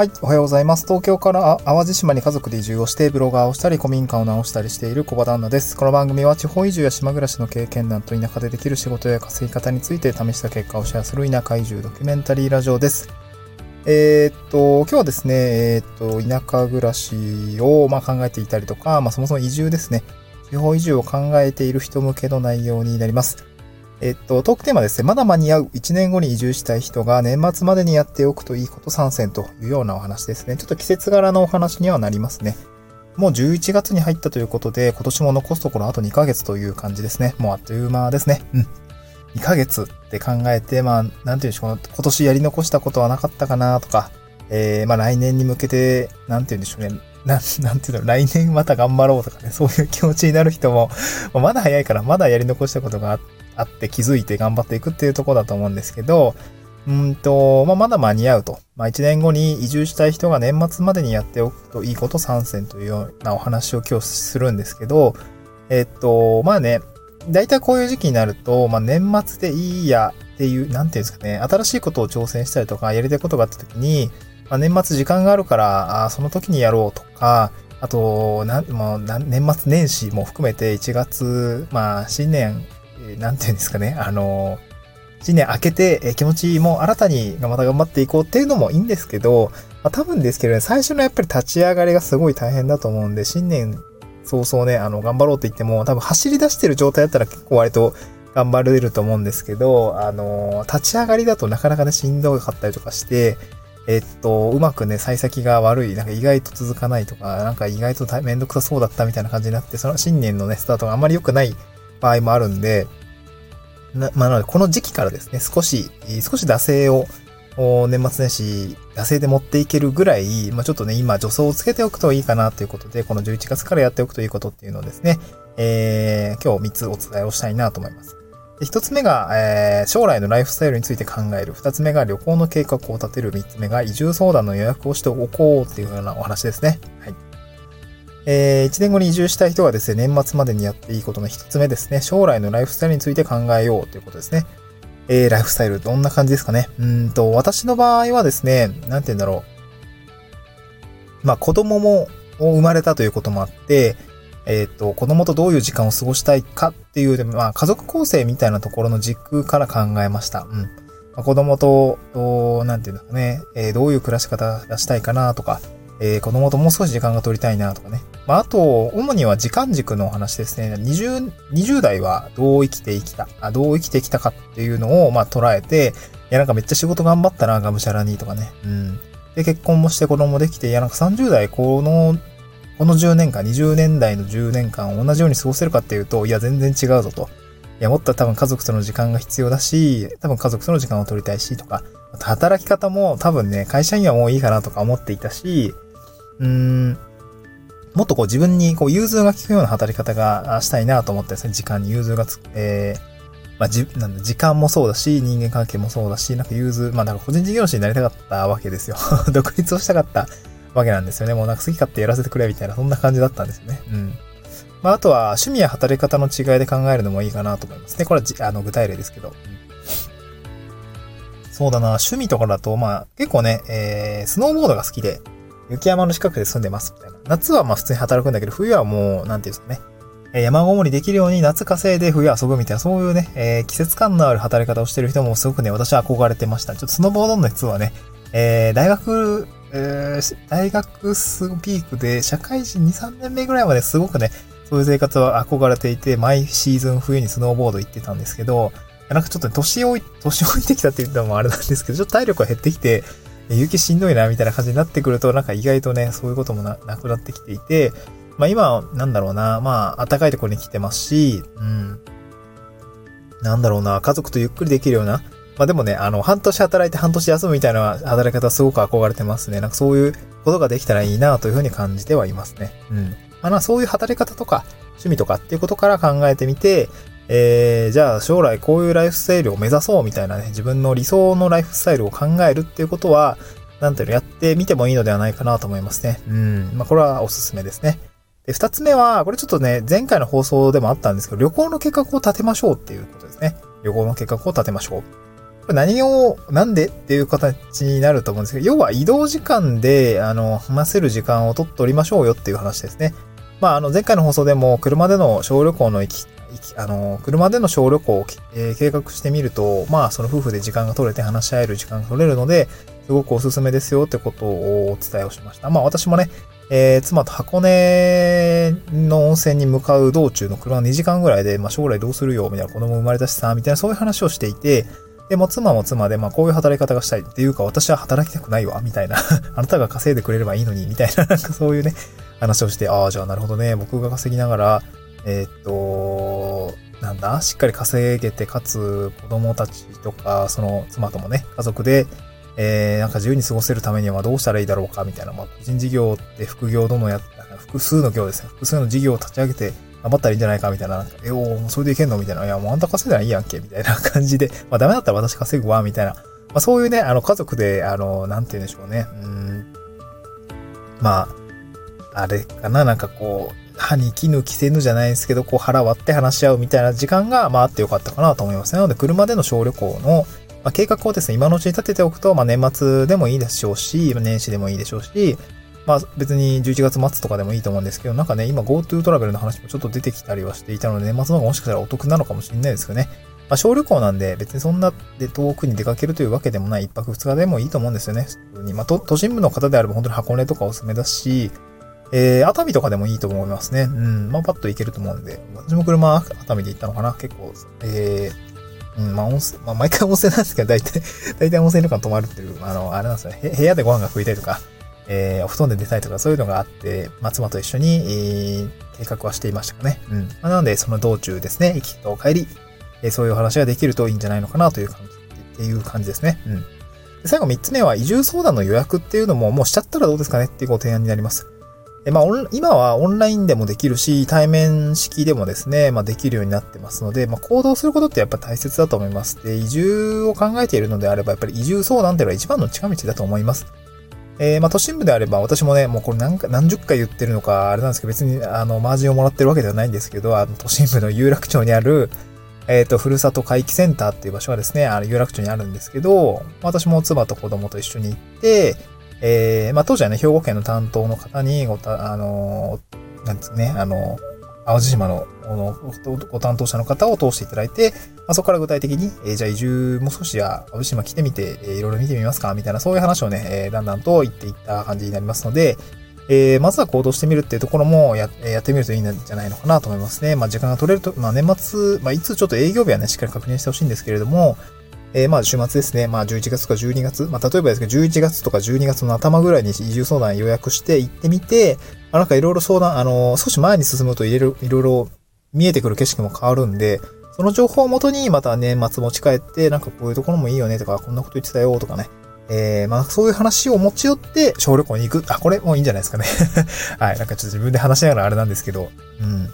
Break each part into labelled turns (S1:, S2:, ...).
S1: はい、おはようございます。東京から淡路島に家族で移住をして、ブロガーをしたり、古民家を直したりしている小場旦那です。この番組は地方移住や島暮らしの経験談と田舎でできる仕事や稼ぎ方について試した結果をシェアする田舎移住ドキュメンタリーラジオです。えー、っと、今日はですね、えー、っと、田舎暮らしを、ま、考えていたりとか、まあ、そもそも移住ですね。地方移住を考えている人向けの内容になります。えっと、トークテーマですね。まだ間に合う1年後に移住したい人が年末までにやっておくといいこと参戦というようなお話ですね。ちょっと季節柄のお話にはなりますね。もう11月に入ったということで、今年も残すところあと2ヶ月という感じですね。もうあっという間ですね。うん。2ヶ月って考えて、まあ、なんていうんでしょう、今年やり残したことはなかったかなとか、えー、まあ来年に向けて、なんていうんでしょうね。な、なんていうの、来年また頑張ろうとかね、そういう気持ちになる人も、まだ早いから、まだやり残したことがあって、あって気づいて頑張っていくっていうとこだと思うんですけど、うんと、まあ、まだ間に合うと。まあ、1年後に移住したい人が年末までにやっておくといいこと参戦というようなお話を今日するんですけど、えっと、まあね、大体こういう時期になると、まあ、年末でいいやっていう、なんていうんですかね、新しいことを挑戦したりとか、やりたいことがあった時に、まあ、年末時間があるから、あその時にやろうとか、あと、なもう年末年始も含めて1月、まあ、新年なんていうんですかね、あの、新年明けてえ気持ちも新たにまた頑張っていこうっていうのもいいんですけど、まあ、多分ですけどね、最初のやっぱり立ち上がりがすごい大変だと思うんで、新年早々ね、あの、頑張ろうって言っても、多分走り出してる状態だったら結構割と頑張れると思うんですけど、あの、立ち上がりだとなかなかね、しんどかったりとかして、えっと、うまくね、幸先が悪い、なんか意外と続かないとか、なんか意外とめんどくさそうだったみたいな感じになって、その新年のね、スタートがあんまり良くない場合もあるんで、な、まあ、なので、この時期からですね、少し、少し惰性を、年末年始、惰性で持っていけるぐらい、まあ、ちょっとね、今、助走をつけておくといいかなということで、この11月からやっておくということっていうのをですね、えー、今日3つお伝えをしたいなと思います。1つ目が、えー、将来のライフスタイルについて考える。2つ目が旅行の計画を立てる。3つ目が移住相談の予約をしておこうっていうようなお話ですね。はい。えー、1年後に移住したい人がですね、年末までにやっていいことの1つ目ですね、将来のライフスタイルについて考えようということですね。えー、ライフスタイルどんな感じですかね。うんと、私の場合はですね、なんて言うんだろう。まあ、子供も生まれたということもあって、えっ、ー、と、子供とどういう時間を過ごしたいかっていう、まあ、家族構成みたいなところの軸から考えました。うん。まあ、子供と、なんていうんだかね、えー、どういう暮らし方がしたいかなとか、えー、子供ともう少し時間が取りたいなとかね。まあ、あと、主には時間軸のお話ですね。20、20代はどう生きてきた、あどう生きてきたかっていうのを、まあ、捉えて、いや、なんかめっちゃ仕事頑張ったな、がむしゃらにとかね。うん。で、結婚もして子供もできて、いや、なんか30代、この、この10年間、20年代の10年間同じように過ごせるかっていうと、いや、全然違うぞと。いや、もっと多分家族との時間が必要だし、多分家族との時間を取りたいしとか、働き方も多分ね、会社員はもういいかなとか思っていたし、うーん、もっとこう自分にこう融通が効くような働き方がしたいなと思ってですね、時間に融通がつく、えー、まあ、じ、なんだ、時間もそうだし、人間関係もそうだし、なんか融通、まあ、なんか個人事業主になりたかったわけですよ。独立をしたかったわけなんですよね。もうなんか好き勝手やらせてくれみたいな、そんな感じだったんですよね。うん。まあ、あとは趣味や働き方の違いで考えるのもいいかなと思いますね。これはじあの具体例ですけど。そうだな、趣味とかだと、まあ、結構ね、えー、スノーボードが好きで、雪山の近くで住んでますみたいな。夏はまあ普通に働くんだけど、冬はもう、なんていうんですかね。山ごもりできるように夏稼いで冬遊ぶみたいな、そういうね、えー、季節感のある働き方をしてる人もすごくね、私は憧れてました。ちょっとスノボードの人はね、えー、大学、えー、大学スピークで社会人2、3年目ぐらいまですごくね、そういう生活は憧れていて、毎シーズン冬にスノーボード行ってたんですけど、なんかちょっと、年老い、年老いてきたって言ったのもあれなんですけど、ちょっと体力が減ってきて、雪しんどいな、みたいな感じになってくると、なんか意外とね、そういうこともなくなってきていて、まあ今、なんだろうな、まあ暖かいところに来てますし、うん。なんだろうな、家族とゆっくりできるような、まあでもね、あの、半年働いて半年休むみたいな働き方すごく憧れてますね。なんかそういうことができたらいいなというふうに感じてはいますね。うん。まあそういう働き方とか、趣味とかっていうことから考えてみて、えー、じゃあ将来こういうライフスタイルを目指そうみたいなね、自分の理想のライフスタイルを考えるっていうことは、なんていうの、やってみてもいいのではないかなと思いますね。うん。まあ、これはおすすめですね。で、二つ目は、これちょっとね、前回の放送でもあったんですけど、旅行の計画を立てましょうっていうことですね。旅行の計画を立てましょう。これ何を、なんでっていう形になると思うんですけど、要は移動時間で、あの、話せる時間を取っておりましょうよっていう話ですね。まあ、あの、前回の放送でも、車での小旅行の、行きあの、車での小旅行を、えー、計画してみると、まあ、その夫婦で時間が取れて話し合える時間が取れるので、すごくおすすめですよってことをお伝えをしました。まあ、私もね、えー、妻と箱根の温泉に向かう道中の車2時間ぐらいで、まあ、将来どうするよ、みたいな子供生まれたしさ、みたいなそういう話をしていて、でも妻も妻で、まあこういう働き方がしたいっていうか私は働きたくないわ、みたいな あなたが稼いでくれればいいのに、みたいな、なんかそういうね、話をして、ああ、じゃあなるほどね、僕が稼ぎながら、えー、っと、なんだ、しっかり稼げて、かつ子供たちとか、その妻ともね、家族で、えー、なんか自由に過ごせるためにはどうしたらいいだろうか、みたいな、まあ個人事業って副業どのや、複数の業ですね、複数の事業を立ち上げて、頑張ったらいいんじゃないかみたいな、なんか、え、お、それでいけんのみたいな。いや、もうあんた稼いだらいいやんけみたいな 感じで、まあダメだったら私稼ぐわ、みたいな。まあそういうね、あの、家族で、あの、なんて言うんでしょうね。うん。まあ、あれかな、なんかこう、歯に絹着せぬじゃないですけど、こう腹割って話し合うみたいな時間が、まああってよかったかなと思います。なので、車での小旅行の、まあ、計画をですね、今のうちに立てておくと、まあ年末でもいいでしょうし、年始でもいいでしょうし、まあ別に11月末とかでもいいと思うんですけど、なんかね、今 GoTo トラベルの話もちょっと出てきたりはしていたので、年末の方がもしかしたらお得なのかもしれないですけどね。まあ小旅行なんで別にそんなで遠くに出かけるというわけでもない1泊2日でもいいと思うんですよね。普通に。まあ都心部の方であれば本当に箱根とかおすすめだし、えー、熱海とかでもいいと思いますね。うん。まあパッと行けると思うんで。私も車熱海で行ったのかな結構、えー、うん、まあ温泉、まあ毎回温泉なんですけど、大体、大体温泉旅館泊まるっていう、あの、あれなんですよね。部屋でご飯が食いたいとか、えー、お布団で寝たいとかそういうのがあって、まあ、妻と一緒に、えー、計画はしていましたかね。うん。まあ、なので、その道中ですね、行きと帰り、えー、そういう話ができるといいんじゃないのかなという感じ、っていう感じですね。うん。最後3つ目は移住相談の予約っていうのももうしちゃったらどうですかねっていうご提案になります。えまあ、今はオンラインでもできるし、対面式でもですね、まあ、できるようになってますので、まあ、行動することってやっぱ大切だと思います。で、移住を考えているのであれば、やっぱり移住相談っていうのは一番の近道だと思います。えー、まあ、都心部であれば、私もね、もうこれ何何十回言ってるのか、あれなんですけど、別に、あの、マージンをもらってるわけではないんですけど、あの、都心部の有楽町にある、えっ、ー、と、ふるさと回帰センターっていう場所はですね、あの、有楽町にあるんですけど、私も妻と子供と一緒に行って、えー、まあ、当時はね、兵庫県の担当の方にごた、あの、なんですね、あの、淡路島のご担当者の方を通していただいて、まあ、そこから具体的に、えー、じゃあ移住も少しじゃあ淡路島来てみて、えー、いろいろ見てみますかみたいなそういう話をね、えー、だんだんと言っていった感じになりますので、えー、まずは行動してみるっていうところもややってみるといいんじゃないのかなと思いますね。まあ時間が取れると、まあ年末、まあいつちょっと営業日はね、しっかり確認してほしいんですけれども、えー、まあ週末ですね。まあ11月とか12月。まあ例えばですけど、11月とか12月の頭ぐらいに移住相談予約して行ってみて、あなんかいろいろ相談、あのー、少し前に進むといろいろ見えてくる景色も変わるんで、その情報をもとにまた年末持ち帰って、なんかこういうところもいいよねとか、こんなこと言ってたよとかね。えー、まあそういう話を持ち寄って小旅行に行く。あ、これもういいんじゃないですかね。はい。なんかちょっと自分で話しながらあれなんですけど、うん。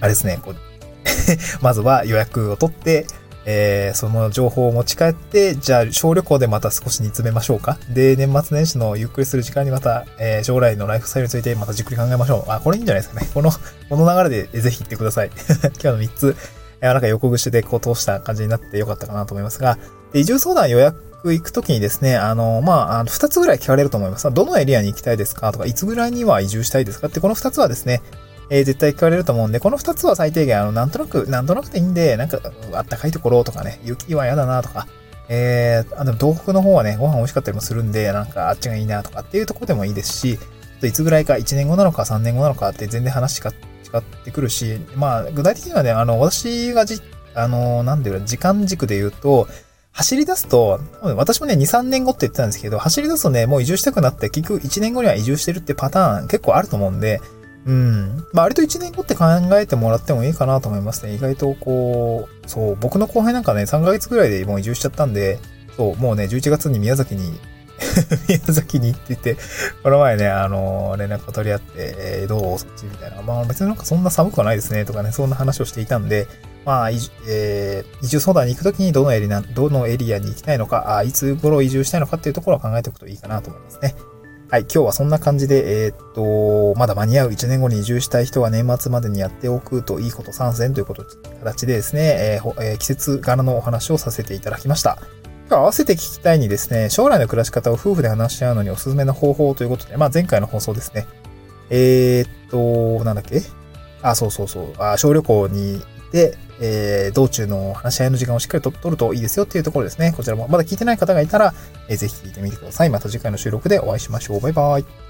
S1: あれですね、こう まずは予約を取って、えー、その情報を持ち帰って、じゃあ小旅行でまた少し煮詰めましょうか。で、年末年始のゆっくりする時間にまた、えー、将来のライフスタイルについてまたじっくり考えましょう。あ、これいいんじゃないですかね。この、この流れでぜひ行ってください。今日の3つ、えー、なんか横串でこう通した感じになってよかったかなと思いますが、で移住相談予約行くときにですね、あの、まあ、あの、二つぐらい聞かれると思います。どのエリアに行きたいですかとか、いつぐらいには移住したいですかって、この二つはですね、えー、絶対聞かれると思うんで、この二つは最低限、あの、なんとなく、なんとなくでいいんで、なんか、あったかいところとかね、雪は嫌だなとか、えー、あ、でも東北の方はね、ご飯美味しかったりもするんで、なんかあっちがいいなとかっていうとこでもいいですし、いつぐらいか、1年後なのか3年後なのかって全然話が違ってくるし、まあ、具体的にはね、あの、私がじ、あの、なんでいう時間軸で言うと、走り出すと、私もね、2、3年後って言ってたんですけど、走り出すとね、もう移住したくなって、結局1年後には移住してるってパターン結構あると思うんで、うん。まあ、割と1年後って考えてもらってもいいかなと思いますね。意外とこう、そう、僕の後輩なんかね、3ヶ月ぐらいでもう移住しちゃったんで、そう、もうね、11月に宮崎に 宮崎に行ってて、この前ね、あの、連絡を取り合って、えー、どう？そっちみたいな。まあ別になんかそんな寒くはないですね、とかね、そんな話をしていたんで、まあ、えー、移住相談に行くときにどのエリア、どのエリアに行きたいのか、あいつ頃移住したいのかっていうところを考えておくといいかなと思いますね。はい、今日はそんな感じで、えー、っと、まだ間に合う1年後に移住したい人は年末までにやっておくといいこと参戦ということ、形でですね、えーえー、季節柄のお話をさせていただきました。合わせて聞きたいにですね、将来の暮らし方を夫婦で話し合うのにおすすめの方法ということで、まあ前回の放送ですね。えー、っと、なんだっけ？あ、そうそうそう。あ、小旅行にで、えー、道中の話し合いの時間をしっかりと取るといいですよっていうところですね。こちらもまだ聞いてない方がいたら、えー、ぜひ聞いてみてください。また次回の収録でお会いしましょう。バイバイ。